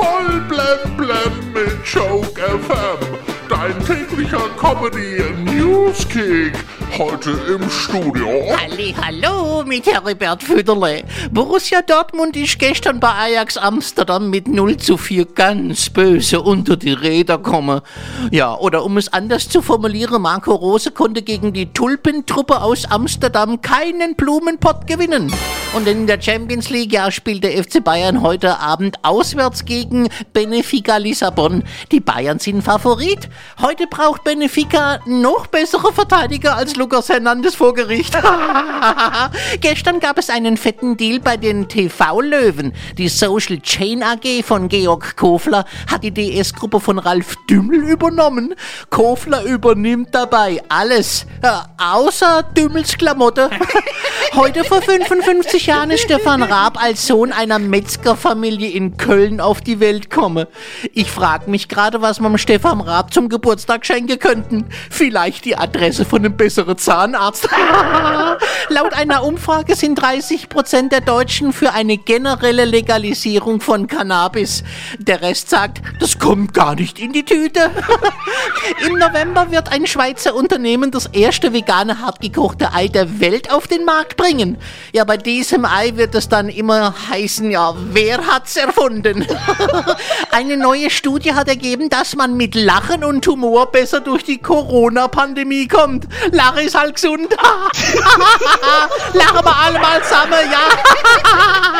Voll blem blem mit Joke FM. Dein täglicher Comedy Newskick. Heute im Studio. Halli, hallo mit Heribert Füderle. Borussia Dortmund ist gestern bei Ajax Amsterdam mit 0 zu 4 ganz böse unter die Räder gekommen. Ja, oder um es anders zu formulieren, Marco Rose konnte gegen die Tulpentruppe aus Amsterdam keinen Blumenpott gewinnen. Und in der Champions League ja, spielt der FC Bayern heute Abend auswärts gegen Benfica Lissabon. Die Bayern sind Favorit. Heute braucht Benfica noch bessere Verteidiger als Lucas Hernandez vor Gericht. Gestern gab es einen fetten Deal bei den TV-Löwen. Die Social Chain AG von Georg Kofler hat die DS-Gruppe von Ralf Dümmel übernommen. Kofler übernimmt dabei alles, äh, außer Dümmels Klamotte. Heute vor 55 Jahren ist Stefan Raab als Sohn einer Metzgerfamilie in Köln auf die Welt komme. Ich frage mich gerade, was man Stefan Raab zum Geburtstag schenken könnten. Vielleicht die Adresse von einem besseren Zahnarzt. Laut einer Umfrage sind 30 Prozent der Deutschen für eine generelle Legalisierung von Cannabis. Der Rest sagt, das kommt gar nicht in die Tüte. Im November wird ein Schweizer Unternehmen das erste vegane hartgekochte Ei der Welt auf den Markt bringen. Ja, bei diesem Ei wird es dann immer heißen, ja, wer hat's erfunden? Eine neue Studie hat ergeben, dass man mit Lachen und Humor besser durch die Corona-Pandemie kommt. Lache ist halt gesund. Lachen wir alle mal zusammen, ja.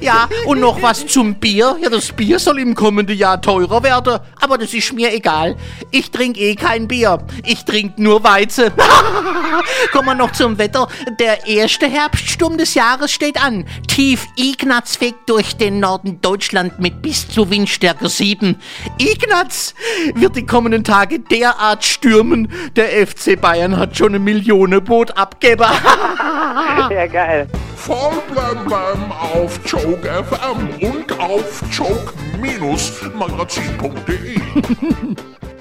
ja, und noch was zum Bier. Ja, das Bier soll im kommenden Jahr teurer werden. Aber das ist mir egal. Ich trinke eh kein Bier. Ich trinke nur Weizen. Kommen wir noch zum Wetter. Der erste Herbststurm des Jahres steht an. Tief Ignaz fegt durch den Norden Deutschland mit bis zu Windstärke 7. Ignaz wird die kommenden Tage derart stürmen. Der FC Bayern hat schon ein Millionenboot abgegeben. Ja, geil. Voll blem auf Joke FM und auf joke-magazin.de.